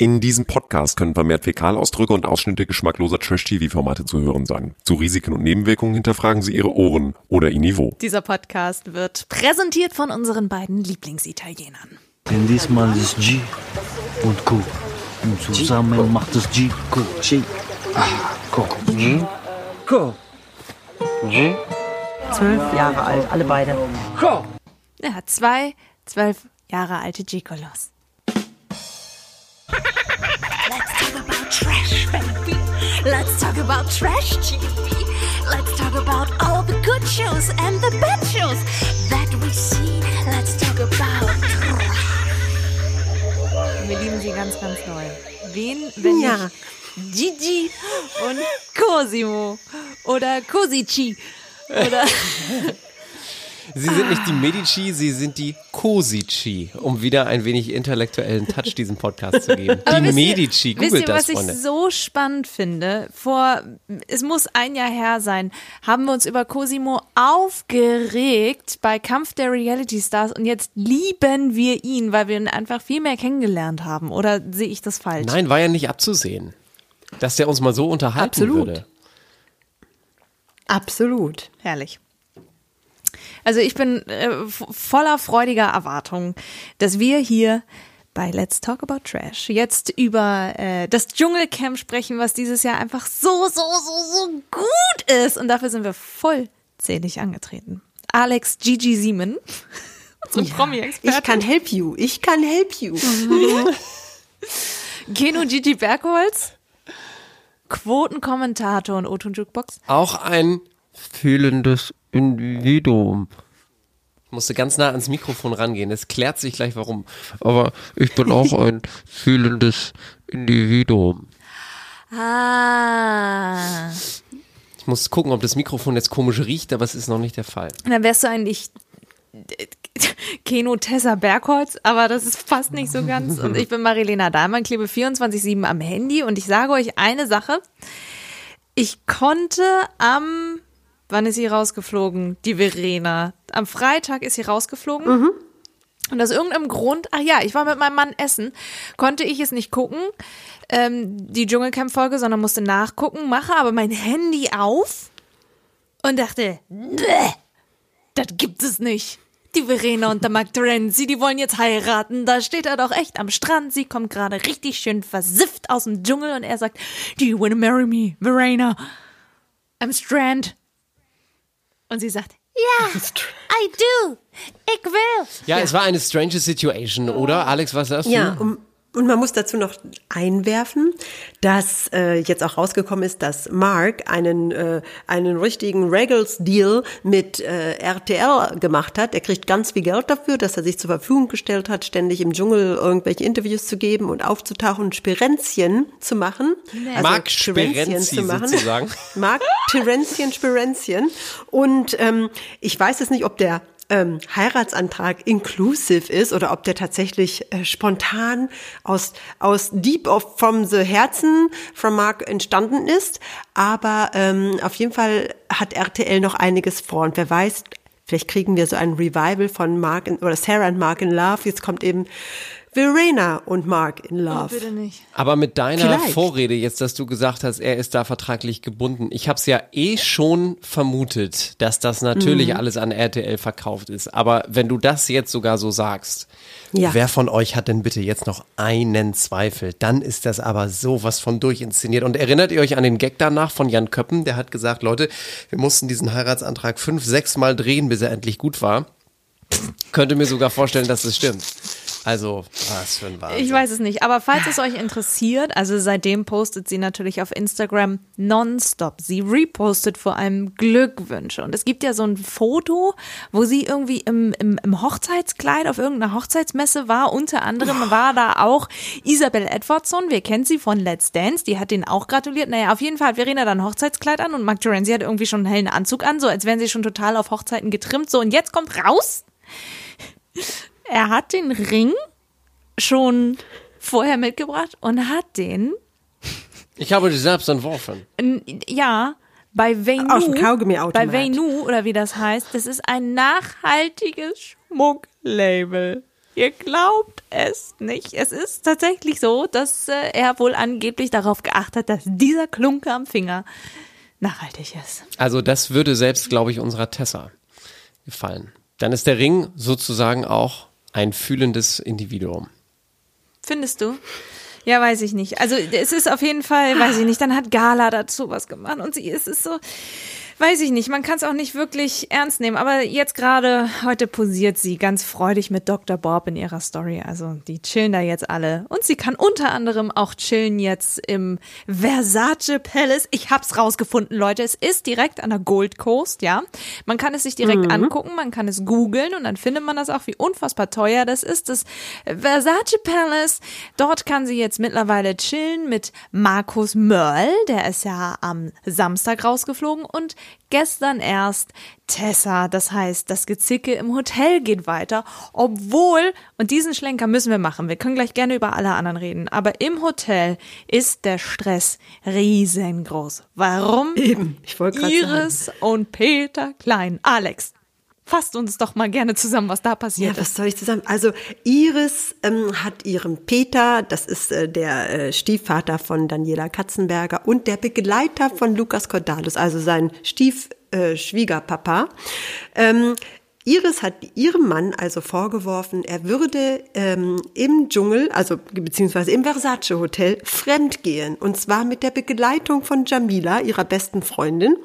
In diesem Podcast können vermehrt Fäkalausdrücke und Ausschnitte geschmackloser Trash-TV-Formate zu hören sein. Zu Risiken und Nebenwirkungen hinterfragen Sie Ihre Ohren oder Ihr Niveau. Dieser Podcast wird präsentiert von unseren beiden Lieblingsitalienern. Denn diesmal ist G und Q. Und zusammen macht es G, Q. G. Ah, Q. G. Q. G. Zwölf Jahre alt, alle beide. Q. Er hat zwei zwölf Jahre alte Gigolos. Let's talk about trash, baby. Let's talk about trash TV. Let's talk about all the good shows and the bad shows that we see. Let's talk about Wir lieben sie ganz, ganz doll. Wen, wenn Ja. Gigi und Cosimo oder Cosici oder Sie sind nicht die Medici, sie sind die Cosici, um wieder ein wenig intellektuellen Touch diesem Podcast zu geben. Die Aber wisst ihr- Medici, Wisst googelt ihr, das, was Freunde. ich so spannend finde? Vor, es muss ein Jahr her sein, haben wir uns über Cosimo aufgeregt bei Kampf der Reality Stars und jetzt lieben wir ihn, weil wir ihn einfach viel mehr kennengelernt haben. Oder sehe ich das falsch? Nein, war ja nicht abzusehen, dass der uns mal so unterhalten Absolut. würde. Absolut. Herrlich. Also ich bin äh, voller freudiger Erwartung, dass wir hier bei Let's Talk About Trash jetzt über äh, das Dschungelcamp sprechen, was dieses Jahr einfach so, so, so, so gut ist. Und dafür sind wir vollzählig angetreten. Alex Gigi Siemen, unsere Ich Promi-Expertin. kann help you. Ich kann help you. Keno Gigi Bergholz, Quotenkommentator und O-Ton Jukebox. Auch ein fühlendes Individuum. Ich musste ganz nah ans Mikrofon rangehen. Es klärt sich gleich, warum. Aber ich bin auch ein fühlendes Individuum. Ah. Ich muss gucken, ob das Mikrofon jetzt komisch riecht, aber es ist noch nicht der Fall. Dann wärst du eigentlich Keno Tessa Bergholz, aber das ist fast nicht so ganz. Und ich bin Marilena Dahlmann, klebe 24-7 am Handy und ich sage euch eine Sache. Ich konnte am, wann ist sie rausgeflogen? Die Verena. Am Freitag ist sie rausgeflogen. Und aus irgendeinem Grund, ach ja, ich war mit meinem Mann essen, konnte ich es nicht gucken, ähm, die Dschungelcamp-Folge, sondern musste nachgucken, mache aber mein Handy auf und dachte, "Bäh, das gibt es nicht. Die Verena und der Mark Terenzi, die wollen jetzt heiraten. Da steht er doch echt am Strand. Sie kommt gerade richtig schön versifft aus dem Dschungel und er sagt, Do you wanna marry me, Verena? I'm strand. Und sie sagt, Ja, I do. Ich will. Ja, es war eine strange Situation, oder? Alex, was sagst Ja, du? um, und man muss dazu noch einwerfen, dass äh, jetzt auch rausgekommen ist, dass Mark einen, äh, einen richtigen Regals-Deal mit äh, RTL gemacht hat. Er kriegt ganz viel Geld dafür, dass er sich zur Verfügung gestellt hat, ständig im Dschungel irgendwelche Interviews zu geben und aufzutauchen und Spirenzchen zu machen. Also Mark Spirenzchen Spirenzi sozusagen. Mark Terenzien Spirenzien. Und ähm, ich weiß jetzt nicht, ob der ähm, Heiratsantrag inclusive ist oder ob der tatsächlich äh, spontan aus, aus deep of from the Herzen from Mark entstanden ist. Aber ähm, auf jeden Fall hat RTL noch einiges vor. Und wer weiß, vielleicht kriegen wir so ein Revival von Mark in, oder Sarah und Mark in Love. Jetzt kommt eben Verena und Mark in Love. Bitte nicht. Aber mit deiner Vielleicht. Vorrede jetzt, dass du gesagt hast, er ist da vertraglich gebunden. Ich habe es ja eh schon vermutet, dass das natürlich Mhm. alles an RTL verkauft ist. Aber wenn du das jetzt sogar so sagst, Ja. wer von euch hat denn bitte jetzt noch einen Zweifel? Dann ist das aber sowas von durchinszeniert. Und erinnert ihr euch an den Gag danach von Jan Köppen? Der hat gesagt, Leute, wir mussten diesen Heiratsantrag fünf, sechs Mal drehen, bis er endlich gut war. Könnte mir sogar vorstellen, dass es stimmt. Also, was für ein Wahnsinn. Ich weiß es nicht, aber falls es euch interessiert, also seitdem postet sie natürlich auf Instagram nonstop. Sie repostet vor allem Glückwünsche. Und es gibt ja so ein Foto, wo sie irgendwie im, im, im Hochzeitskleid auf irgendeiner Hochzeitsmesse war. Unter anderem war da auch Isabel Edwardson. Wir kennen sie von Let's Dance. Die hat den auch gratuliert. Naja, auf jeden Fall hat Verena dann ein Hochzeitskleid an und Mark Terenzi hat irgendwie schon einen hellen Anzug an, so als wären sie schon total auf Hochzeiten getrimmt. So, und jetzt kommt raus, er hat den Ring schon vorher mitgebracht und hat den, Ich habe die selbst entworfen. ja, bei Veinu, Aus dem Kaugummiautomat. bei Veinu oder wie das heißt, das ist ein nachhaltiges Schmucklabel. Ihr glaubt es nicht. Es ist tatsächlich so, dass äh, er wohl angeblich darauf geachtet hat, dass dieser Klunker am Finger nachhaltig ist. Also das würde selbst, glaube ich, unserer Tessa gefallen. Dann ist der Ring sozusagen auch ein fühlendes Individuum. Findest du? Ja, weiß ich nicht. Also es ist auf jeden Fall, weiß ich nicht, dann hat Gala dazu was gemacht und sie ist es so, weiß ich nicht, man kann es auch nicht wirklich ernst nehmen, aber jetzt gerade heute posiert sie ganz freudig mit Dr. Bob in ihrer Story. Also die chillen da jetzt alle und sie kann unter anderem auch chillen jetzt im Versace Palace. Ich hab's rausgefunden, Leute, es ist direkt an der Gold Coast, ja. Man kann es sich direkt angucken, man kann es googeln und dann findet man das auch, wie unfassbar teuer das ist. Das Versace Palace. Dort kann sie jetzt mittlerweile chillen mit Markus Mörl, der ist ja am Samstag rausgeflogen und gestern erst Tessa. Das heißt, das Gezicke im Hotel geht weiter, obwohl, und diesen Schlenker müssen wir machen, wir können gleich gerne über alle anderen reden, aber im Hotel ist der Stress riesengroß. Warum? Eben, ich wollte gerade sagen. Iris und Peter Klein. Alex, fasst uns doch mal gerne zusammen, was da passiert Ja, was soll ich zusammen? Also Iris ähm, hat ihren Peter, das ist äh, der äh, Stiefvater von Daniela Katzenberger und der Begleiter von Lukas Cordalis, also sein Stief äh, Schwiegerpapa. Ähm, Iris hat ihrem Mann also vorgeworfen, er würde ähm, im Dschungel, also beziehungsweise im Versace Hotel, fremdgehen. Und zwar mit der Begleitung von Jamila, ihrer besten Freundin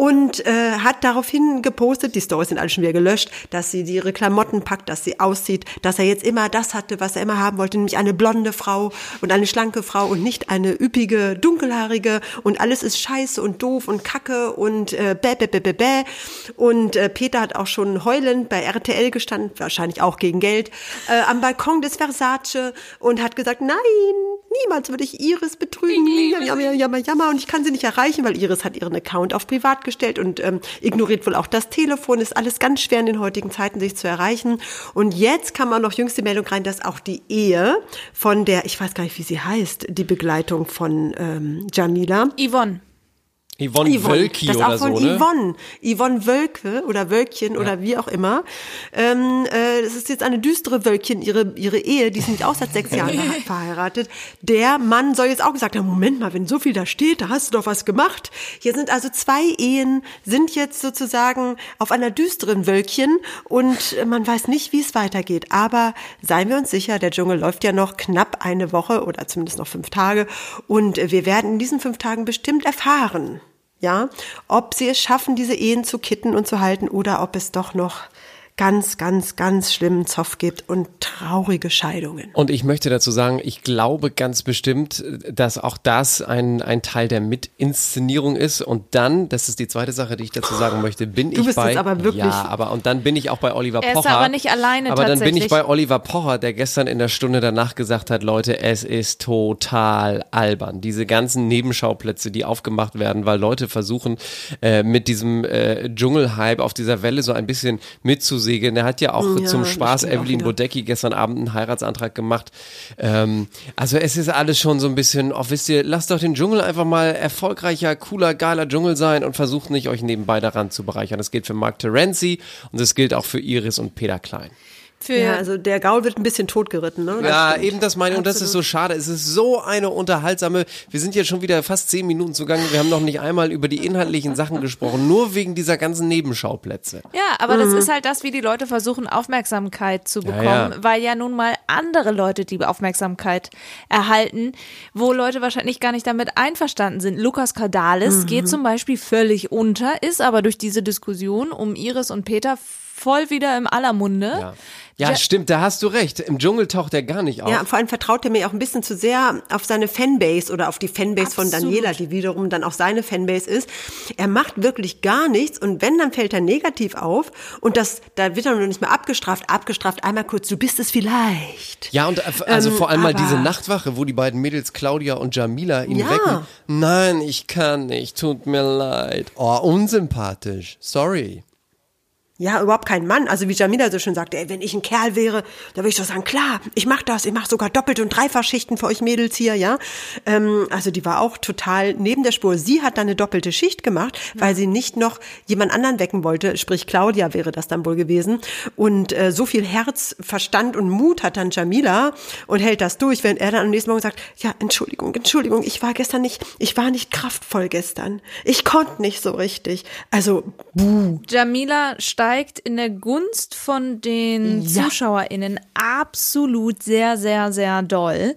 und äh, hat daraufhin gepostet, die Stories sind alle schon wieder gelöscht, dass sie ihre Klamotten packt, dass sie aussieht, dass er jetzt immer das hatte, was er immer haben wollte, nämlich eine blonde Frau und eine schlanke Frau und nicht eine üppige, dunkelhaarige und alles ist scheiße und doof und kacke und äh, bäh, bäh, bäh, bäh, bäh. Und äh, Peter hat auch schon heulend bei RTL gestanden, wahrscheinlich auch gegen Geld, äh, am Balkon des Versace und hat gesagt, nein, niemals würde ich Iris betrügen. Jammer, jammer, jammer. Und ich kann sie nicht erreichen, weil Iris hat ihren Account auf privat gestellt und ähm, ignoriert wohl auch das Telefon. Ist alles ganz schwer in den heutigen Zeiten, sich zu erreichen. Und jetzt kam auch noch jüngste Meldung rein, dass auch die Ehe von der, ich weiß gar nicht, wie sie heißt, die Begleitung von ähm, Jamila. Yvonne. Yvonne, Wölki das oder auch von so, ne? Yvonne, Yvonne Wölke oder Wölkchen oder wie auch immer. Ähm, äh, es ist jetzt eine düstere Wölkchen, ihre, ihre Ehe, die ist nämlich auch seit sechs Jahren verhe- verheiratet. Der Mann soll jetzt auch gesagt haben, Moment mal, wenn so viel da steht, da hast du doch was gemacht. Hier sind also zwei Ehen, sind jetzt sozusagen auf einer düsteren Wölkchen und äh, man weiß nicht, wie es weitergeht. Aber seien wir uns sicher, der Dschungel läuft ja noch knapp eine Woche oder zumindest noch fünf Tage und äh, wir werden in diesen fünf Tagen bestimmt erfahren, ja, ob sie es schaffen, diese Ehen zu kitten und zu halten oder ob es doch noch ganz, ganz, ganz schlimmen Zoff gibt und traurige Scheidungen. Und ich möchte dazu sagen, ich glaube ganz bestimmt, dass auch das ein, ein Teil der Mitinszenierung ist. Und dann, das ist die zweite Sache, die ich dazu sagen möchte, bin Du ich bist bei. jetzt aber wirklich- Ja, aber und dann bin ich auch bei Oliver Er ist Pocher. aber nicht alleine Aber dann bin ich bei Oliver Pocher, der gestern in der Stunde danach gesagt hat, Leute, es ist total albern. Diese ganzen Nebenschauplätze, die aufgemacht werden, weil Leute versuchen, äh, mit diesem äh, Dschungelhype auf dieser Welle so ein bisschen mitzusegeln. Der hat ja auch Ja, zum Spaß Evelyn. Bodecki gestern Abend einen Heiratsantrag gemacht. Ähm, also es ist alles schon so ein bisschen, oh, wisst ihr, lasst doch den Dschungel einfach mal erfolgreicher, cooler, geiler Dschungel sein und versucht nicht, euch nebenbei daran zu bereichern. Das gilt für Mark Terenzi und das gilt auch für Iris und Peter Klein. Für Ja, also der Gaul wird ein bisschen totgeritten, ne? Das Ja, stimmt. eben das meine ich. Und das ist so schade. Es ist so eine unterhaltsame. Wir sind jetzt schon wieder fast zehn Minuten zugange. Wir haben noch nicht einmal über die inhaltlichen Sachen gesprochen. Nur wegen dieser ganzen Nebenschauplätze. Ja, aber das ist halt das, wie die Leute versuchen, Aufmerksamkeit zu bekommen, ja. weil ja nun mal andere Leute die Aufmerksamkeit erhalten, wo Leute wahrscheinlich gar nicht damit einverstanden sind. Lukas Cordalis geht zum Beispiel völlig unter, ist aber durch diese Diskussion um Iris und Peter voll wieder im aller Munde. Ja. Ja, Ja. stimmt, da hast du recht. Im Dschungel taucht er gar nicht auf. Ja, vor allem vertraut er mir auch ein bisschen zu sehr auf seine Fanbase oder auf die Fanbase von Absolut. Daniela, die wiederum dann auch seine Fanbase ist. Er macht wirklich gar nichts und wenn, dann fällt er negativ auf und das, da wird er noch nicht mehr abgestraft, abgestraft, einmal kurz, du bist es vielleicht. Ja, und äh, also Ähm, vor allem mal diese Nachtwache, wo die beiden Mädels Claudia und Jamila ihn Ja. wecken. Nein, ich kann nicht, tut mir leid. Oh, unsympathisch. Sorry. Ja, überhaupt kein Mann. Also wie Jamila so schön sagte, ey, wenn ich ein Kerl wäre, da würde ich so sagen, klar, ich mach das, ich mach sogar Doppelt- und Dreifachschichten für euch Mädels hier, ja. Ähm, also die war auch total neben der Spur. Sie hat dann eine doppelte Schicht gemacht, weil sie nicht noch jemand anderen wecken wollte, sprich Claudia wäre das dann wohl gewesen. Und äh, so viel Herz, Verstand und Mut hat dann Jamila und hält das durch, wenn er dann am nächsten Morgen sagt, ja, Entschuldigung, Entschuldigung, ich war gestern nicht, ich war nicht kraftvoll gestern. Ich konnte nicht so richtig. Also, buh. Jamila steigt in der Gunst von den Ja. ZuschauerInnen absolut sehr, sehr, sehr doll.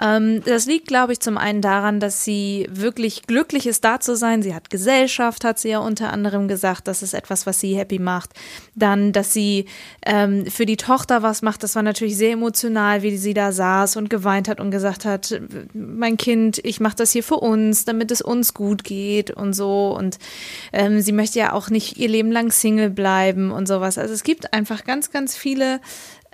Ähm, das liegt, glaube ich, zum einen daran, dass sie wirklich glücklich ist, da zu sein. Sie hat Gesellschaft, hat sie ja unter anderem gesagt. Das ist etwas, was sie happy macht. Dann, dass sie ähm, für die Tochter was macht. Das war natürlich sehr emotional, wie sie da saß und geweint hat und gesagt hat, mein Kind, ich mache das hier für uns, damit es uns gut geht und so. Und ähm, sie möchte ja auch nicht ihr Leben lang Single bleiben und sowas. Also es gibt einfach ganz, ganz viele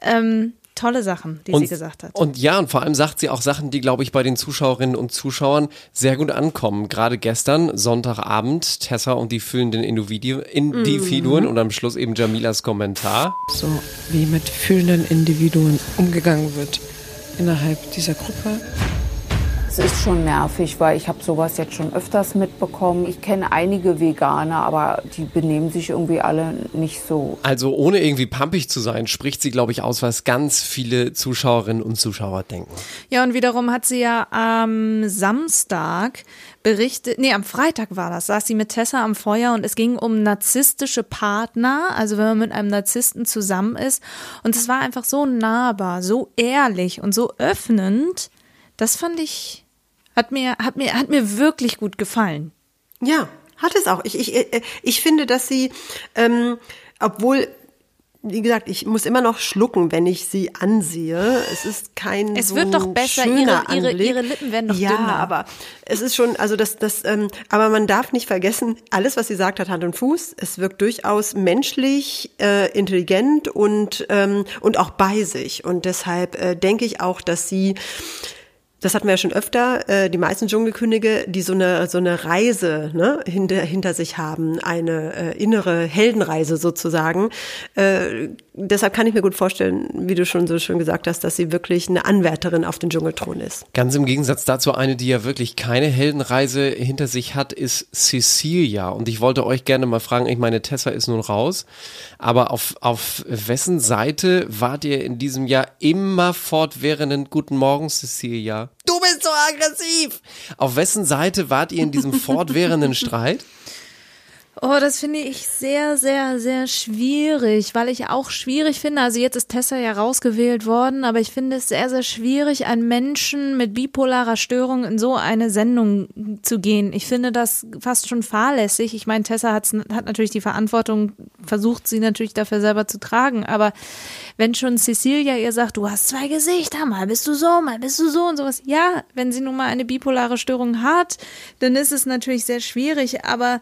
ähm, tolle Sachen, die sie gesagt hat. Und ja, und vor allem sagt sie auch Sachen, die, glaube ich, bei den Zuschauerinnen und Zuschauern sehr gut ankommen. Gerade gestern, Sonntagabend, Tessa und die fühlenden Individu Individuen Mhm. und am Schluss eben Jamilas Kommentar. so wie mit fühlenden Individuen umgegangen wird innerhalb dieser Gruppe. Es ist schon nervig, weil ich habe sowas jetzt schon öfters mitbekommen. Ich kenne einige Veganer, aber die benehmen sich irgendwie alle nicht so. Also ohne irgendwie pampig zu sein, spricht sie, glaube ich, aus, was ganz viele Zuschauerinnen und Zuschauer denken. Ja, und wiederum hat sie ja am Samstag berichtet, nee, am Freitag war das, saß sie mit Tessa am Feuer und es ging um narzisstische Partner, also wenn man mit einem Narzissten zusammen ist. Und es war einfach so nahbar, so ehrlich und so öffnend. Das fand ich, hat mir, hat mir, hat mir wirklich gut gefallen. Ja, hat es auch. Ich, ich, äh, ich finde, dass sie, ähm, obwohl, wie gesagt, ich muss immer noch schlucken, wenn ich sie ansehe. Es ist kein Es so wird doch besser, schöner ihre- ihre- Anblick. ihre Lippen werden doch ja, dünner. aber es ist schon, also das, das, ähm, aber man darf nicht vergessen, alles, was sie sagt, hat Hand und Fuß. Es wirkt durchaus menschlich, äh, intelligent und ähm, und auch bei sich. Und deshalb äh, denke ich auch, dass sie das hatten wir ja schon öfter, äh, die meisten Dschungelkönige, die so eine so eine Reise ne, hinter, hinter sich haben, eine äh, innere Heldenreise sozusagen. Äh, deshalb kann ich mir gut vorstellen, wie du schon so schön gesagt hast, dass sie wirklich eine Anwärterin auf den Dschungelthron ist. Ganz im Gegensatz dazu, eine, die ja wirklich keine Heldenreise hinter sich hat, ist Cecilia. Und ich wollte euch gerne mal fragen, ich meine, Tessa ist nun raus, aber auf, auf wessen Seite wart ihr in diesem Jahr immer fortwährenden Guten Morgen, Cecilia? Du bist so aggressiv! Auf wessen Seite wart ihr in diesem fortwährenden Streit? Oh, das finde ich sehr, sehr, sehr schwierig, weil ich auch schwierig finde, also jetzt ist Tessa ja rausgewählt worden, aber ich finde es sehr, sehr schwierig, einen Menschen mit bipolarer Störung in so eine Sendung zu gehen. Ich finde das fast schon fahrlässig. Ich meine, Tessa hat natürlich die Verantwortung, versucht sie natürlich dafür selber zu tragen, aber wenn schon Cecilia ihr sagt, du hast zwei Gesichter, mal bist du so, mal bist du so und sowas. Ja, wenn sie nun mal eine bipolare Störung hat, dann ist es natürlich sehr schwierig, aber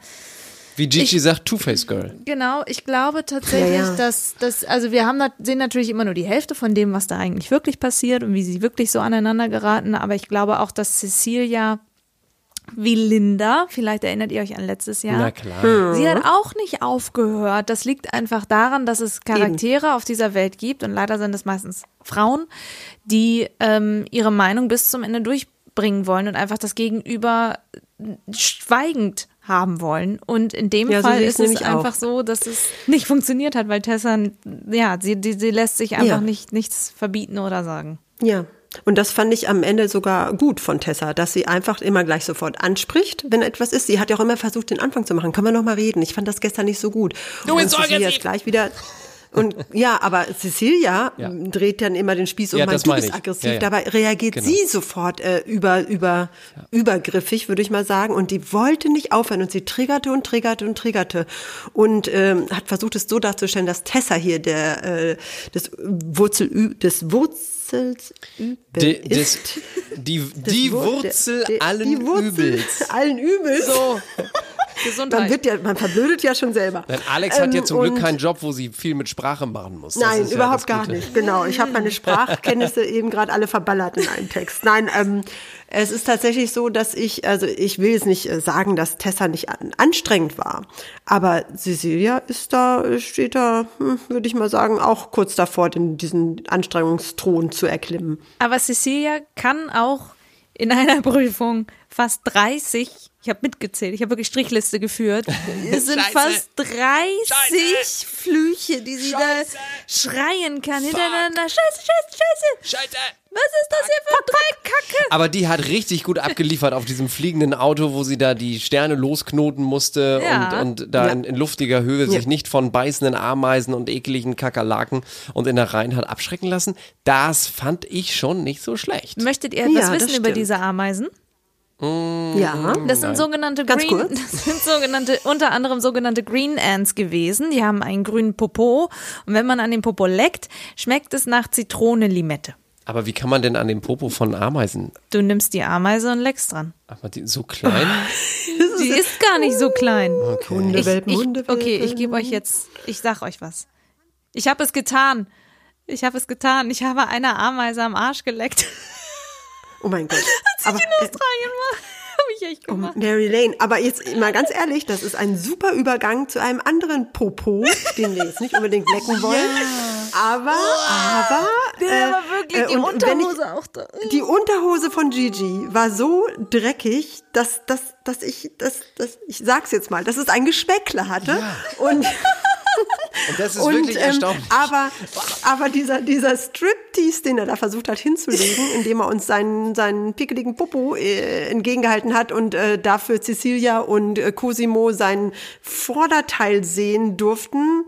Wie Gigi Ich- sagt, Two-Face Girl. Genau, ich glaube tatsächlich, Ja, ja. dass dass also wir haben sehen natürlich immer nur die Hälfte von dem, was da eigentlich wirklich passiert und wie sie wirklich so aneinander geraten, aber ich glaube auch, dass Cecilia wie Linda, vielleicht erinnert ihr euch an letztes Jahr. Na klar. Sie hat auch nicht aufgehört. Das liegt einfach daran, dass es Charaktere auf dieser Welt gibt und leider sind es meistens Frauen, die ähm, ihre Meinung bis zum Ende durchbringen wollen und einfach das Gegenüber schweigend haben wollen. Und in dem Ja, so Fall ich's ist es nämlich auch. einfach so, dass es nicht funktioniert hat, weil Tessa, ja, sie, die, sie lässt sich einfach Ja. nicht, nichts verbieten oder sagen. Ja. Und das fand ich am Ende sogar gut von Tessa, dass sie einfach immer gleich sofort anspricht, wenn etwas ist. Sie hat ja auch immer versucht, den Anfang zu machen. Können wir noch mal reden? Ich fand das gestern nicht so gut. Du aggressiv. ist gleich wieder. Und ja, aber Cecilia Ja. dreht dann immer den Spieß um, Ja, meint, das du bist ich. aggressiv. Ja. Dabei reagiert Genau. sie sofort äh, über, über, übergriffig, würde ich mal sagen. Und die wollte nicht aufhören und sie triggerte und triggerte und triggerte. Und ähm, hat versucht, es so darzustellen, dass Tessa hier der äh, des Wurzel des Wurzels Übel Die, das, ist. die, Das die Wur- Wurzel der- der- allen die Wurzel Übels. Allen Übels. So. Gesundheit. Man, wird ja, man verblödet ja schon selber. Denn Alex hat ja Ähm, zum Glück keinen Job, wo sie viel mit Sprache machen muss. Das Nein, ja überhaupt das gar Gute. nicht. Genau, ich habe meine Sprachkenntnisse eben gerade alle verballert in einem Text. Nein, ähm, es ist tatsächlich so, dass ich, also ich will jetzt nicht äh, sagen, dass Tessa nicht an, anstrengend war, aber Cecilia ist da, steht da, hm, würde ich mal sagen, auch kurz davor, den, diesen Anstrengungsthron zu erklimmen. Aber Cecilia kann auch in einer Prüfung fast 30, ich habe mitgezählt, ich habe wirklich Strichliste geführt. Es sind Scheiße. fast 30 Flüche, die sie da schreien kann hintereinander. Scheiße, scheiße, scheiße. Scheiße! Was ist das hier für Dreckkacke? Aber die hat richtig gut abgeliefert auf diesem fliegenden Auto, wo sie da die Sterne losknoten musste Ja. und, und da Ja. in, in luftiger Höhe sich nicht von beißenden Ameisen und ekligen Kakerlaken und in der Reihen hat abschrecken lassen. Das fand ich schon nicht so schlecht. Möchtet ihr etwas Ja, das wissen über diese Ameisen? Ja, Das sind sogenannte Ganz Green, kurz. das sind sogenannte, unter anderem sogenannte Green Ants gewesen. Die haben einen grünen Popo. Und wenn man an den Popo leckt, schmeckt es nach Zitrone-Limette. Aber wie kann man denn an dem Popo von Ameisen? Du nimmst die Ameise und leckst dran. Aber die, so klein? Die ist gar nicht so klein. Hundewelpen, ich, Hundewelpen. okay, ich gebe euch jetzt, ich sag euch was. Ich habe es getan. Ich habe es getan. Ich habe einer Ameise am Arsch geleckt. Oh mein Gott. Aber, in äh, Australien war. Habe ich echt Oh, gemacht. Mary Lane, aber jetzt mal ganz ehrlich, das ist ein super Übergang zu einem anderen Popo, den wir jetzt nicht unbedingt lecken wollen. Aber, aber, Der äh, war wirklich äh, die wenn ich- Unterhose auch da. die Unterhose von Gigi war so dreckig, dass, dass, dass ich, dass, dass, ich sag's jetzt mal, dass es ein Geschmäckle hatte. Und, Und das ist und wirklich ähm, erstaunlich. aber, aber dieser, dieser Striptease, den er da versucht hat hinzulegen, indem er uns seinen, seinen pickeligen Popo äh, entgegengehalten hat und äh, dafür Cecilia und äh, Cosimo sein Vorderteil sehen durften.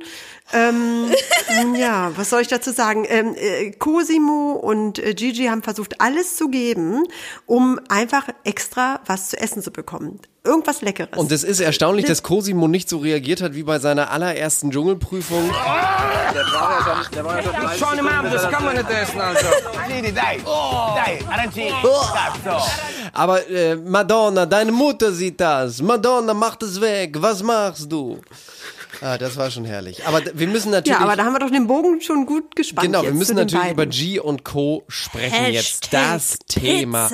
Ähm, ja, was soll ich dazu sagen? Ähm, äh, Cosimo und äh, Gigi haben versucht, alles zu geben, um einfach extra was zu essen zu bekommen. Irgendwas Leckeres. Und es ist erstaunlich, dass Cosimo nicht so reagiert hat wie bei seiner allerersten Dschungelprüfung. Schon im Abend, das kann man nicht essen, also. Aber äh, Madonna, deine Mutter sieht das. Madonna, mach das weg. Was machst du? Ah, das war schon herrlich. Aber wir müssen natürlich. ja, aber da haben wir doch den Bogen schon gut gespannt. Genau, wir jetzt müssen natürlich über. G und Co. sprechen jetzt. Hashtag Das Thema,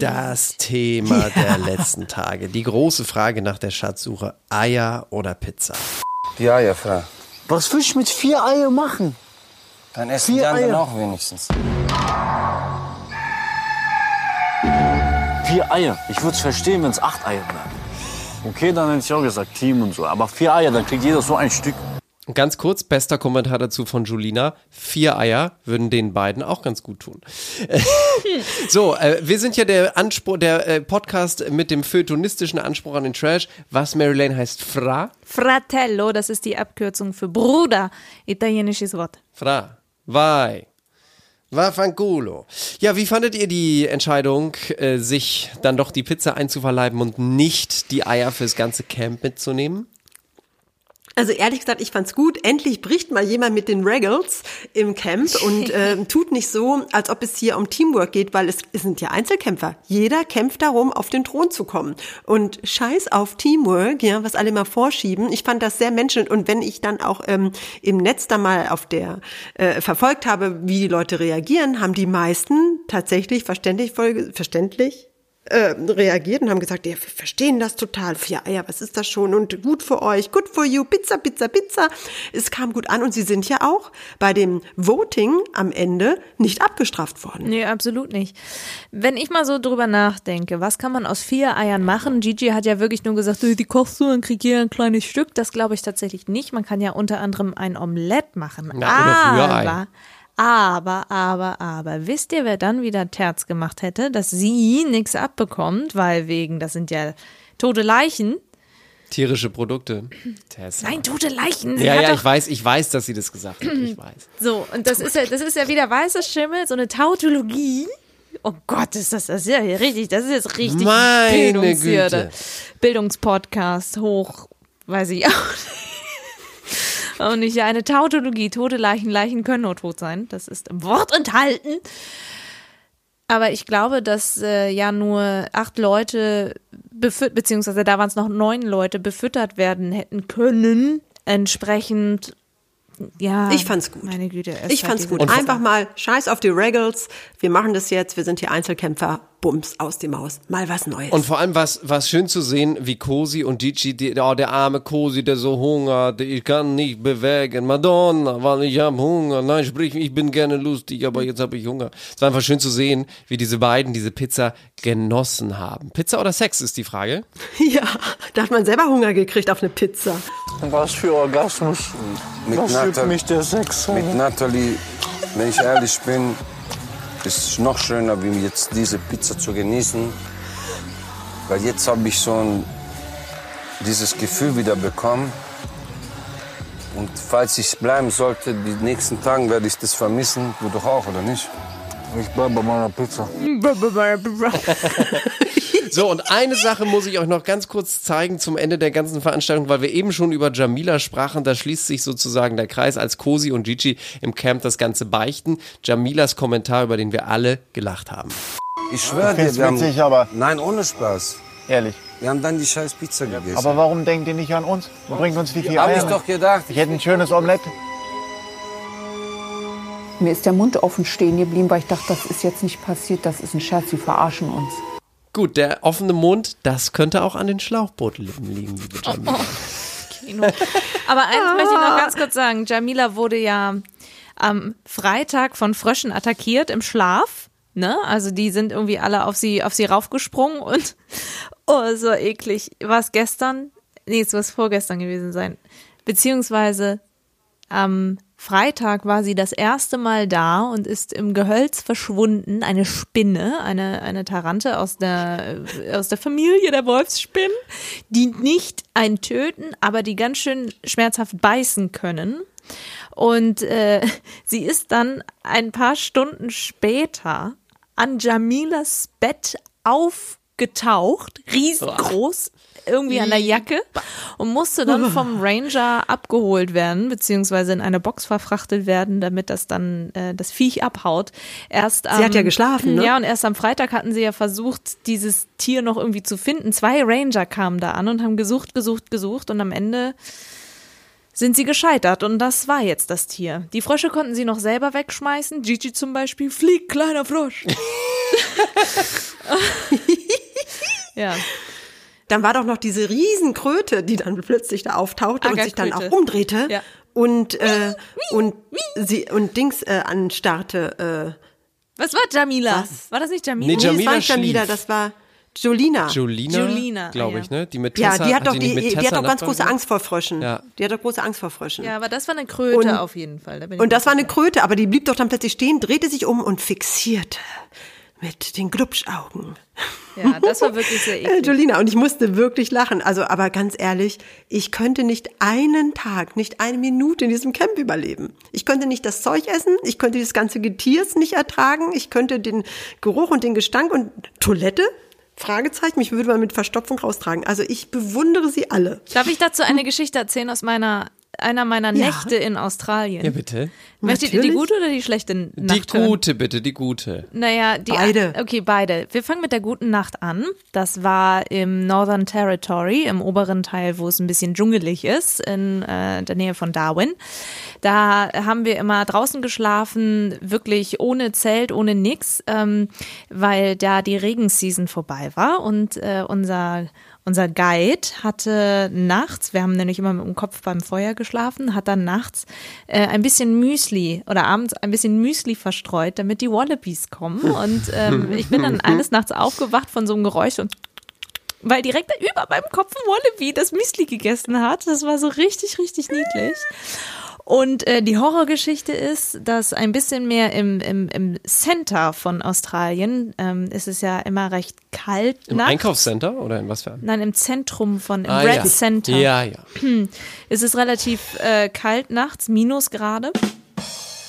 das Thema der letzten Tage. Die große Frage nach der Schatzsuche: Eier oder Pizza? Die Eier, Frau. Was will ich mit vier Eier machen? Dann essen Vier die anderen Eier. auch wenigstens. Vier Eier. Ich würde es verstehen, wenn es acht Eier wären. Okay, dann hätte ich auch gesagt Team und so. Aber vier Eier, dann kriegt jeder so ein Stück. Ganz kurz, bester Kommentar dazu von Julina. Vier Eier würden den beiden auch ganz gut tun. so, äh, wir sind ja der Anspruch, der äh, Podcast mit dem feuilletonistischen Anspruch an den Trash. Was Mary Lane heißt Fra. Fratello, das ist die Abkürzung für Bruder. Italienisches Wort. Fra. Vai. Vaffanculo. Ja, wie fandet ihr die Entscheidung, äh, sich dann doch die Pizza einzuverleiben und nicht die Eier fürs ganze Camp mitzunehmen? Also ehrlich gesagt, ich fand's gut. Endlich bricht mal jemand mit den Regals im Camp und ähm, tut nicht so, als ob es hier um Teamwork geht, weil es, es sind ja Einzelkämpfer. Jeder kämpft darum, auf den Thron zu kommen. Und scheiß auf Teamwork, ja, was alle mal vorschieben. Ich fand das sehr menschlich. Und wenn ich dann auch ähm, im Netz da mal auf der äh, verfolgt habe, wie die Leute reagieren, haben die meisten tatsächlich verständlich, voll, verständlich äh, reagiert und haben gesagt, ja, wir verstehen das total. Vier Eier, was ist das schon? Und gut für euch, good for you, Pizza, Pizza, Pizza. Es kam gut an und sie sind ja auch bei dem Voting am Ende nicht abgestraft worden. Nee, absolut nicht. Wenn ich mal so drüber nachdenke, was kann man aus vier Eiern machen? Gigi hat ja wirklich nur gesagt, "Äh, die kochst du, dann krieg jeder ein kleines Stück. Das glaube ich tatsächlich nicht. Man kann ja unter anderem ein Omelett machen. Na, aber, aber, aber, aber, wisst ihr, wer dann wieder Terz gemacht hätte, dass sie nichts abbekommt, weil wegen, das sind ja tote Leichen. Tierische Produkte. Tessa. Nein, tote Leichen. Sie Ja, ja, ich weiß, ich weiß, dass sie das gesagt hat. Ich weiß. So, und das ist ja, das ist ja wieder weißer Schimmel, so eine Tautologie. Oh Gott, ist das, das ist ja hier richtig, das ist jetzt richtig Meine Bildungszierde. Güte. Bildungspodcast hoch, weiß ich auch nicht. Und nicht eine Tautologie, tote Leichen, Leichen können nur tot sein. Das ist im Wort enthalten. Aber ich glaube, dass äh, ja nur acht Leute befüttert, beziehungsweise da waren es noch neun Leute, befüttert werden hätten können. Entsprechend, ja. Ich fand's gut. Meine Güte. es Ich fand's gut. Einfach mal Scheiß auf die Regals. Wir machen das jetzt. Wir sind hier Einzelkämpfer. Bums aus die Maus. Mal was Neues. Und vor allem war es schön zu sehen, wie Cosi und Gigi, die, oh, der arme Cosi, der so hungert, ich kann nicht bewegen, Madonna, weil ich habe Hunger. Nein, sprich, ich bin gerne lustig, aber jetzt habe ich Hunger. Es war einfach schön zu sehen, wie diese beiden diese Pizza genossen haben. Pizza oder Sex ist die Frage. ja, da hat man selber Hunger gekriegt auf eine Pizza. Was für Orgasmus. Mit Was Natal- mich der Sex Mit? Natalie, wenn ich ehrlich bin, ist es noch schöner, wie jetzt diese Pizza zu genießen. Weil jetzt habe ich so ein, dieses Gefühl wieder bekommen. Und falls ich bleiben sollte, die nächsten Tagen werde ich das vermissen. Du doch auch, oder nicht? Ich bleibe bei meiner Pizza. So, und eine Sache muss ich euch noch ganz kurz zeigen zum Ende der ganzen Veranstaltung, weil wir eben schon über Jamila sprachen. Da schließt sich sozusagen der Kreis, als Cosi und Gigi im Camp das Ganze beichten. Jamilas Kommentar, über den wir alle gelacht haben. Ich schwöre dir, wir haben, witzig, aber- Nein, ohne Spaß. Ehrlich. Wir haben dann die scheiß Pizza gegessen. Aber warum denkt ihr nicht an uns? Und bringt uns wie viel Hab Eier ich doch gedacht. Ich hätte ein schönes Omelett. Mir ist der Mund offen stehen geblieben, weil ich dachte, das ist jetzt nicht passiert, das ist ein Scherz, sie verarschen uns. Gut, der offene Mund, das könnte auch an den Schlauchbootlippen liegen, liebe Jamila. Kino. Aber eins möchte ich noch ganz kurz sagen. Jamila wurde ja am Freitag von Fröschen attackiert im Schlaf. Ne? Also die sind irgendwie alle auf sie, auf sie raufgesprungen und oh, so eklig. War es gestern? Nee, es muss vorgestern gewesen sein. Beziehungsweise am Freitag war sie das erste Mal da und ist im Gehölz verschwunden. Eine Spinne, eine, eine Tarante aus der, aus der Familie der Wolfsspinnen, die nicht ein töten, aber die ganz schön schmerzhaft beißen können. Und äh, sie ist dann ein paar Stunden später an Jamilas Bett aufgetaucht, riesengroß, irgendwie an der Jacke und musste dann vom Ranger abgeholt werden, beziehungsweise in eine Box verfrachtet werden, damit das dann äh, das Viech abhaut. Erst Sie hat ja geschlafen, ne? Ja, und erst am Freitag hatten sie ja versucht, dieses Tier noch irgendwie zu finden. Zwei Ranger kamen da an und haben gesucht, gesucht, gesucht und am Ende sind sie gescheitert und das war jetzt das Tier. Die Frösche konnten sie noch selber wegschmeißen. Gigi zum Beispiel, flieg, kleiner Frosch. ja. Dann war doch noch diese Riesenkröte, die dann plötzlich da auftauchte und sich dann auch umdrehte Ja. und, äh, und sie und Dings äh, anstarrte. Äh, Was war Jamila? Was? War das nicht Jamila? Nee, nee, Jamila das war nicht Jamila, das war Jolina. Jolina, Jolina, glaube ah, ich, ja. ne? Die mit ja, Tessa, die hat doch, die, die Tessa hat doch ganz große Angst vor Fröschen. Ja. Die hat doch große Angst vor Fröschen. Ja, aber das war eine Kröte Und- auf jeden Fall. Da bin ich Und das war eine Kröte, aber die blieb doch dann plötzlich stehen, drehte sich um und fixierte mit den Glubschaugen. Ja, das war wirklich sehr Äh, eklig. Jolina, und ich musste wirklich lachen. Also, aber ganz ehrlich, ich könnte nicht einen Tag, nicht eine Minute in diesem Camp überleben. Ich könnte nicht das Zeug essen, ich könnte das ganze Getiers nicht ertragen, ich könnte den Geruch und den Gestank und Toilette? Fragezeichen, mich würde man mit Verstopfung raustragen. Also ich bewundere sie alle. Darf ich dazu eine Geschichte erzählen aus meiner einer meiner Ja. Nächte in Australien? Ja, bitte. Möchtet ihr die gute oder die schlechte Die Nacht hören? gute, bitte, die gute. Naja, die Beide. Okay, beide. Wir fangen mit der guten Nacht an. Das war im Northern Territory, im oberen Teil, wo es ein bisschen dschungelig ist, in äh, der Nähe von Darwin. Da haben wir immer draußen geschlafen, wirklich ohne Zelt, ohne nix, ähm, weil da die Regenseason vorbei war und äh, unser unser Guide hatte nachts, wir haben nämlich immer mit dem Kopf beim Feuer geschlafen, hat dann nachts äh, ein bisschen Müsli oder abends ein bisschen Müsli verstreut, damit die Wallabies kommen. Und ähm, ich bin dann eines Nachts aufgewacht von so einem Geräusch und weil direkt über meinem Kopf ein Wallaby das Müsli gegessen hat. Das war so richtig, richtig niedlich. Und äh, die Horrorgeschichte ist, dass ein bisschen mehr im, im, im Center von Australien ähm, ist es ja immer recht kalt. Im nachts. Einkaufscenter oder in was für einem? Nein, im Zentrum von, im Ah, Red ja. Center. Ja, ja. Es ist relativ äh, kalt nachts, Minusgrade.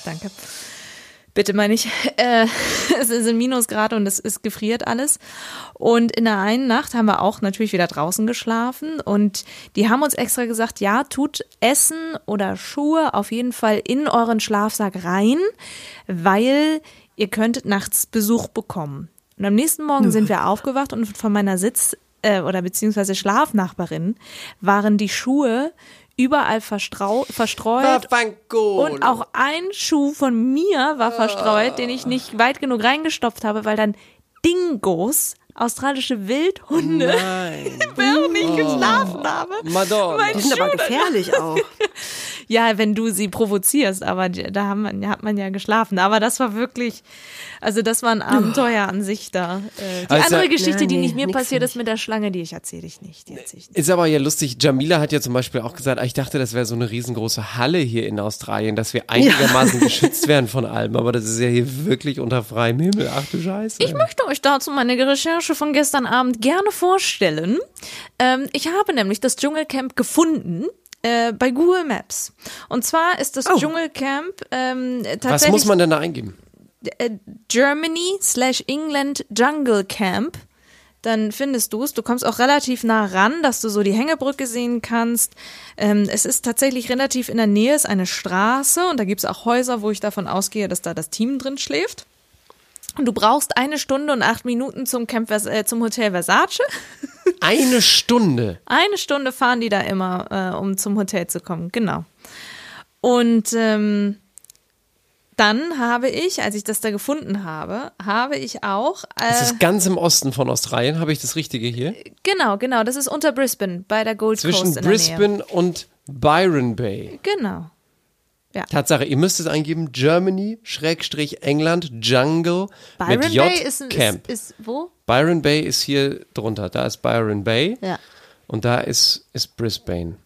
Danke. Bitte meine ich. Äh, es sind Minusgrade und es, es gefriert alles. Und in der einen Nacht haben wir auch natürlich wieder draußen geschlafen und die haben uns extra gesagt, ja, tut Essen oder Schuhe auf jeden Fall in euren Schlafsack rein, weil ihr könntet nachts Besuch bekommen. Und am nächsten Morgen sind wir aufgewacht und von meiner Sitz äh, oder beziehungsweise Schlafnachbarin waren die Schuhe überall verstreut. Und auch ein Schuh von mir war verstreut, den ich nicht weit genug reingestopft habe, weil dann Dingos, australische Wildhunde, während ich geschlafen habe, Madonna. mein Die sind aber gefährlich auch. ja, wenn du sie provozierst, aber da haben man, hat man ja geschlafen. Aber das war wirklich, also das war ein Abenteuer an sich da. Äh, die Also- andere Geschichte, Ja, die nee, nicht mir nix passiert ist mit der Schlange, die ich erzähle ich nicht. Die erzähle ich nicht. Ist aber ja lustig. Jamila hat ja zum Beispiel auch gesagt, ah, ich dachte, das wäre so eine riesengroße Halle hier in Australien, dass wir einigermaßen geschützt werden von allem. Aber das ist ja hier wirklich unter freiem Himmel. Ach du Scheiße. Ich möchte euch dazu meine Recherche von gestern Abend gerne vorstellen. Ähm, ich habe nämlich das Dschungelcamp gefunden. Äh, bei Google Maps. Und zwar ist das Dschungelcamp ähm, tatsächlich Was muss man denn da eingeben? äh, Germany slash England Jungle Camp, dann findest du es. Du kommst auch relativ nah ran, dass du so die Hängebrücke sehen kannst. Ähm, es ist tatsächlich relativ in der Nähe, ist eine Straße und da gibt es auch Häuser, wo ich davon ausgehe, dass da das Team drin schläft. Und du brauchst eine Stunde und acht Minuten zum, Camp, Vers- äh, zum Hotel Versace. Eine Stunde. Eine Stunde fahren die da immer, äh, um zum Hotel zu kommen, genau. Und ähm, dann habe ich, als ich das da gefunden habe, habe ich auch, Das äh, ist ganz im Osten von Australien. Habe ich das Richtige hier? genau, genau, das ist unter Brisbane, bei der Gold Zwischen Coast Nähe. Brisbane und Byron Bay. Genau. Tatsache, ihr müsst es eingeben, Germany, Schrägstrich England, Jungle Byron mit J, Bay ist, Camp. ist, ist wo? Byron Bay ist hier drunter. Da ist Byron Bay Ja. und da ist, ist Brisbane. Und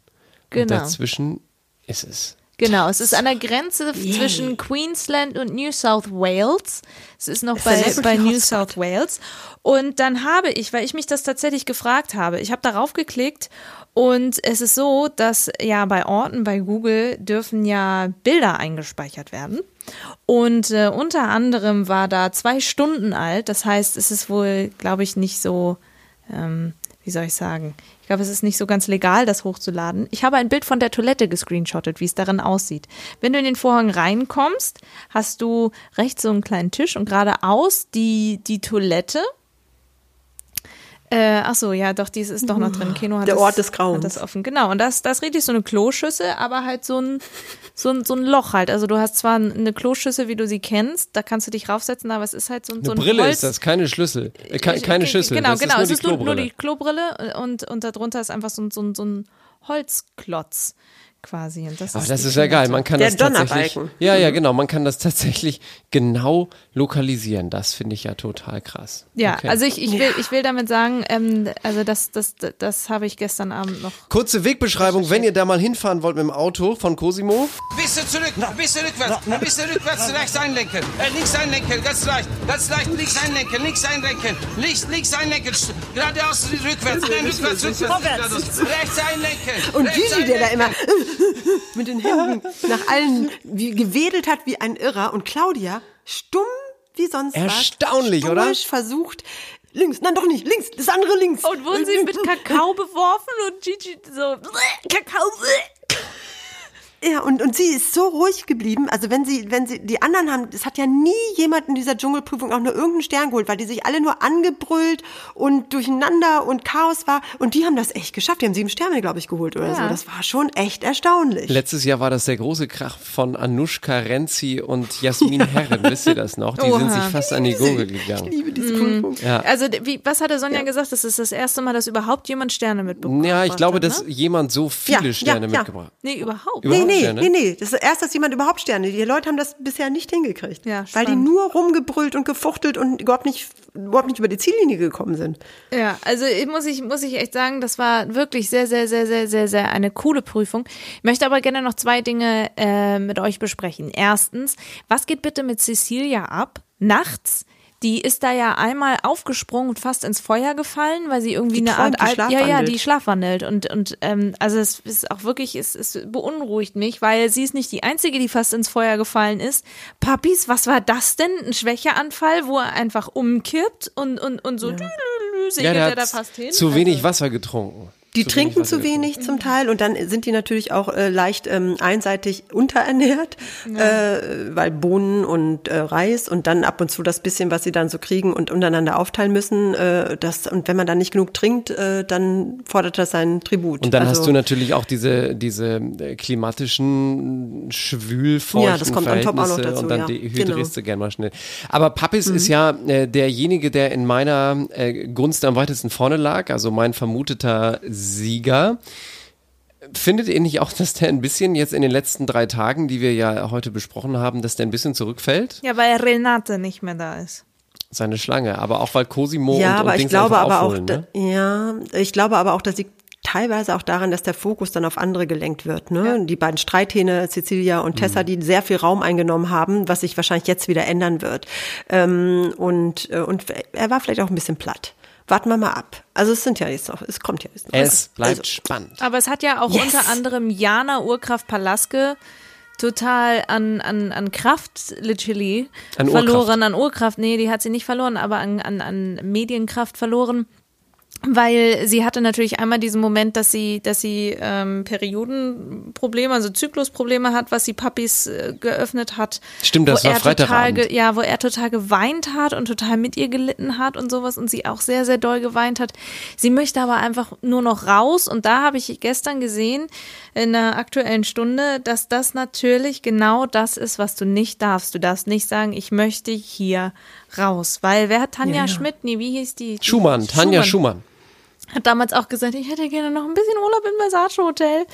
Genau. dazwischen ist es. Genau, es ist an der Grenze zwischen Queensland und New South Wales. Es ist noch bei, bei New. South Wales. Und dann habe ich, weil ich mich das tatsächlich gefragt habe, ich habe darauf geklickt und es ist so, dass ja bei Orten bei Google dürfen ja Bilder eingespeichert werden. Und äh, unter anderem war da zwei Stunden alt. Das heißt, es ist wohl, glaube ich, nicht so, ähm, wie soll ich sagen? Ich glaube, es ist nicht so ganz legal, das hochzuladen. Ich habe ein Bild von der Toilette gescreenshottet, wie es darin aussieht. Wenn du in den Vorhang reinkommst, hast du rechts so einen kleinen Tisch und geradeaus die, die Toilette. Äh, ach so, ja, doch, dies ist doch noch drin. Keno hat Der das, Ort des Grauens. Hat das offen. Genau, und das, das ist richtig so eine Kloschüssel, aber halt so ein, so ein, so ein Loch halt. Also du hast zwar eine Kloschüssel, wie du sie kennst, da kannst du dich raufsetzen, aber es ist halt so, ein- Eine so ein Brille Holz, ist das, keine Schlüssel. Äh, ke keine Schüssel. Genau, das genau. Ist es ist nur, nur die Klobrille und, und darunter ist einfach so, ein- so, ein- so ein Holzklotz quasi. Und das Aber ist das ist ja geil. Man kann Der das tatsächlich. Ja, ja, genau. Man kann das tatsächlich genau lokalisieren. Das finde ich ja total krass. Ja, Okay. also ich, ich, will, ich will damit sagen, ähm, also das, das, das, das habe ich gestern Abend noch. Kurze Wegbeschreibung, wenn ihr da mal hinfahren wollt mit dem Auto von Cosimo. Bisschen zurück, ein bisschen rückwärts, ein bisschen rückwärts, rechts einlenken, äh, links einlenken, ganz leicht, ganz leicht, links einlenken, links einlenken, links, links einlenken, geradeaus, rückwärts, nein, rückwärts, rückwärts, rechts einlenken. Und Gigi, der da immer mit den Händen nach allen wie, gewedelt hat wie ein Irrer und Claudia stumm wie sonst Erstaunlich, was, oder? versucht, links, nein doch nicht, links, das andere links. Und wurden sie mit Kakao beworfen und Gigi so, Kakao, Ja, und, und sie ist so ruhig geblieben. Also wenn sie, wenn sie, die anderen haben, es hat ja nie jemand in dieser Dschungelprüfung auch nur irgendeinen Stern geholt, weil die sich alle nur angebrüllt und durcheinander und Chaos war. Und die haben das echt geschafft. Die haben sieben Sterne, glaube ich, geholt oder so. Das war schon echt erstaunlich. Letztes Jahr war das der große Krach von Anushka Renzi und Jasmin Herren. Wisst ihr das noch? Die sind sich fast an die Gurgel Ich gegangen. liebe diese Prüfung. Ja. Also, wie, was hatte Sonja gesagt? Das ist das erste Mal, dass überhaupt jemand Sterne mitbekommen Ja, ich glaube, hat, dass ne? jemand so viele Ja, ja, Sterne ja. mitgebracht Nee, überhaupt. Überhaupt Nee, nee, Sterne? nee, nee. Das ist erst, dass jemand überhaupt Sterne. Die Leute haben das bisher nicht hingekriegt. Ja, weil die nur rumgebrüllt und gefuchtelt und überhaupt nicht, überhaupt nicht über die Ziellinie gekommen sind. Ja, also ich- muss ich, muss ich echt sagen, das war wirklich sehr, sehr, sehr, sehr, sehr, sehr eine coole Prüfung. Ich möchte aber gerne noch zwei Dinge äh, mit euch besprechen. Erstens, was geht bitte mit Cecilia ab? Nachts? Die ist da ja einmal aufgesprungen und fast ins Feuer gefallen, weil sie irgendwie Die eine Art träumt, die Al- ja ja die schlafwandelt und und ähm, also es ist auch wirklich es, es beunruhigt mich, weil sie ist nicht die einzige, die fast ins Feuer gefallen ist. Papis, was war das denn? Ein Schwächeanfall, wo er einfach umkippt und und und so Ja, segelt der er da fast hin. zu Also- wenig Wasser getrunken. Die Zu trinken wenig zu wenig zum Teil und dann sind die natürlich auch äh, leicht ähm, einseitig unterernährt, äh, weil Bohnen und äh, Reis und dann ab und zu das bisschen, was sie dann so kriegen und untereinander aufteilen müssen. Äh, das, und wenn man dann nicht genug trinkt, äh, dann fordert das seinen Tribut. Und dann also, hast du natürlich auch diese, diese äh, klimatischen schwülfeuchten Ja, das kommt on top auch noch dazu, und dann ja. dehydrierst Genau. Mhm. du gern mal schnell. Aber Pappis ist ja äh, derjenige, der in meiner äh, Gunst am weitesten vorne lag, also mein vermuteter Sieger. Findet ihr nicht auch, dass der ein bisschen jetzt in den letzten drei Tagen, die wir ja heute besprochen haben, dass der ein bisschen zurückfällt? Ja, weil Renate nicht mehr da ist. Seine Schlange. Aber auch weil Cosimo ja, und, aber und ich Dings glaube einfach aber auch, aufholen, da- ne? ja, ich glaube aber auch, das liegt teilweise auch daran, dass der Fokus dann auf andere gelenkt wird. Ne? Die beiden Streithähne, Cecilia und Tessa, die sehr viel Raum eingenommen haben, was sich wahrscheinlich jetzt wieder ändern wird. Ähm, und, äh, und er war vielleicht auch ein bisschen platt. Warten wir mal ab. Also es sind ja jetzt noch, es kommt ja jetzt noch. Es bleibt also, spannend. Aber es hat ja auch Yes. unter anderem Jana Urkraft Palaske total an, an, an Kraft literally An verloren, Urkraft. an Urkraft. Nee, die hat sie nicht verloren, aber an, an, an Medienkraft verloren. Weil sie hatte natürlich einmal diesen Moment, dass sie, dass sie ähm, Periodenprobleme, also Zyklusprobleme hat, was sie Papis äh, geöffnet hat. Stimmt, das war Freitagabend. Ja, wo er total geweint hat und total mit ihr gelitten hat und sowas und sie auch sehr, sehr doll geweint hat. Sie möchte aber einfach nur noch raus und da habe ich gestern gesehen in der aktuellen Stunde, dass das natürlich genau das ist, was du nicht darfst. Du darfst nicht sagen, ich möchte hier raus, weil wer hat Tanja Ja, ja. Schmidt, nee, wie hieß die? die Schumann, Tanja Schumann. hat damals auch gesagt, ich hätte gerne noch ein bisschen Urlaub im Versace Hotel.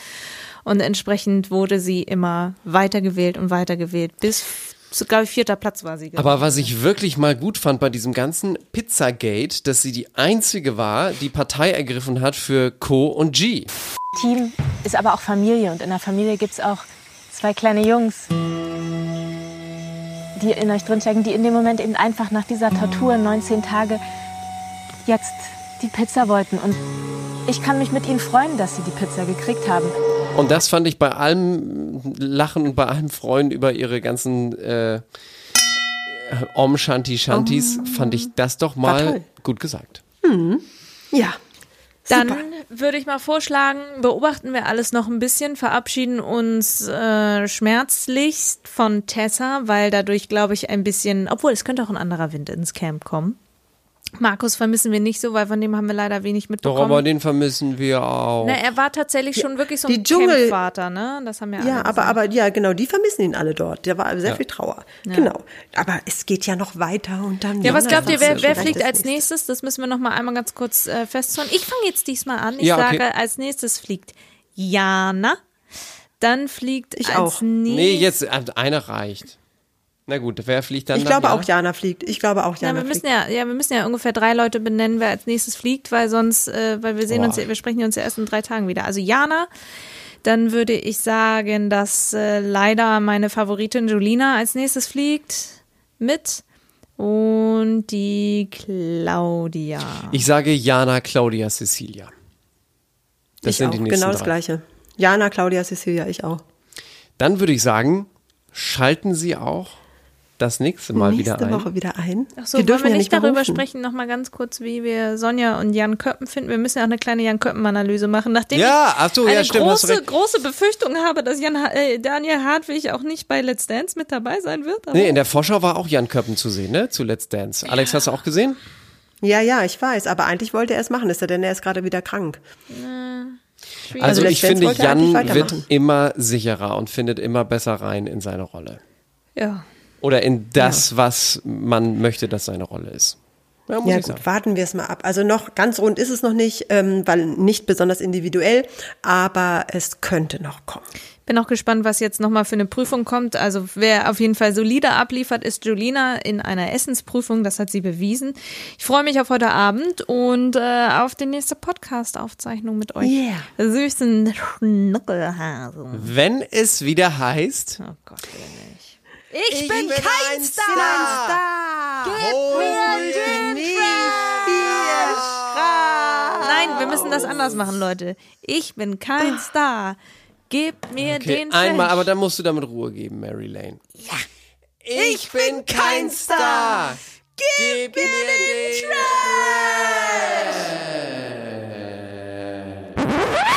Und entsprechend wurde sie immer weitergewählt und weitergewählt, bis, so, glaube ich, vierter Platz war sie. Aber was ich wirklich mal gut fand bei diesem ganzen Pizzagate, dass sie die einzige war, die Partei ergriffen hat für Co und G. Team ist aber auch Familie und in der Familie gibt es auch zwei kleine Jungs, die in euch drinstecken, die in dem Moment eben einfach nach dieser Tortur 19 Tage jetzt die Pizza wollten. Und ich kann mich mit ihnen freuen, dass sie die Pizza gekriegt haben. Und das fand ich bei allem Lachen und bei allem Freuen über ihre ganzen äh, Om Shanti Shantis, fand ich das doch mal gut gesagt. ja. Dann Super. Würde ich mal vorschlagen, beobachten wir alles noch ein bisschen, verabschieden uns äh, schmerzlichst von Tessa, weil dadurch, glaube ich, ein bisschen, obwohl es könnte auch ein anderer Wind ins Camp kommen. Markus vermissen wir nicht so, weil von dem haben wir leider wenig Doch, mitbekommen. aber den vermissen wir auch. Na, er war tatsächlich schon wirklich so die ein Dschungel- Campvater, ne? Das haben wir alle Ja, aber, aber ja, genau, die vermissen ihn alle dort. Da war sehr Ja. viel Trauer. Genau. Aber es geht ja noch weiter und dann. Ja, was glaubt ihr, wer, wer fliegt als nächste. nächstes? Das müssen wir noch mal einmal ganz kurz äh, festhalten. Ich fange jetzt diesmal an. Ich Ja, okay. sage, als nächstes fliegt Jana. Dann fliegt Ich als auch. nächstes Nee, jetzt äh, einer reicht. Na gut, wer fliegt dann? Ich dann, glaube ja? auch Jana fliegt. Ich glaube auch Ja, Jana wir müssen fliegt. ja, ja, wir müssen ja ungefähr drei Leute benennen, wer als nächstes fliegt, weil sonst, äh, weil wir sehen Boah. uns, ja- wir sprechen uns ja erst in drei Tagen wieder. Also Jana, dann würde ich sagen, dass äh, leider meine Favoritin Julina als nächstes fliegt mit und die Claudia. Ich sage Jana, Claudia, Cecilia. Das ich sind auch. die nächsten Genau das drei. Gleiche. Jana, Claudia, Cecilia, ich auch. Dann würde ich sagen, schalten Sie auch das nächste Mal Nächste wieder ein. Woche wieder ein. Ach so, wir wollen dürfen wir ja nicht darüber rufen. sprechen, nochmal ganz kurz, wie wir Sonja und Jan Köppen finden. Wir müssen ja auch eine kleine Jan Köppen-Analyse machen, nachdem Ja, ich ach so, eine ja, stimmt, große, große Befürchtung habe, dass Jan, äh, Daniel Hartwig auch nicht bei Let's Dance mit dabei sein wird. Aber Nee, in der Vorschau war auch Jan Köppen zu sehen, ne? Zu Let's Dance. Alex, hast du auch gesehen? Ja, ja, ich weiß. Aber eigentlich wollte er es machen, ist er denn er ist gerade wieder krank. schwierig. Also, Let's ich finde, Jan wird immer sicherer und findet immer besser rein in seine Rolle. ja. Oder in das, was man möchte, dass seine Rolle ist. Ja, muss Ja ich gut, sagen. warten wir es mal ab. Also noch ganz rund ist es noch nicht, ähm, weil nicht besonders individuell, aber es könnte noch kommen. Bin auch gespannt, was jetzt nochmal für eine Prüfung kommt. Also wer auf jeden Fall solide abliefert, ist Julina in einer Essensprüfung. Das hat sie bewiesen. Ich freue mich auf heute Abend und äh, auf die nächste Podcast-Aufzeichnung mit euch. Yeah. Süßen Schnuckelhasen. Wenn es wieder heißt, Oh Gott, will nicht. Ich, bin kein Star. Nein, wir müssen das anders machen, Leute. Ich bin kein Star. Gib mir okay, den einmal, Trash. aber dann musst du damit Ruhe geben, Mary Lane. Ja. Ich bin kein Star. Gib mir den Trash.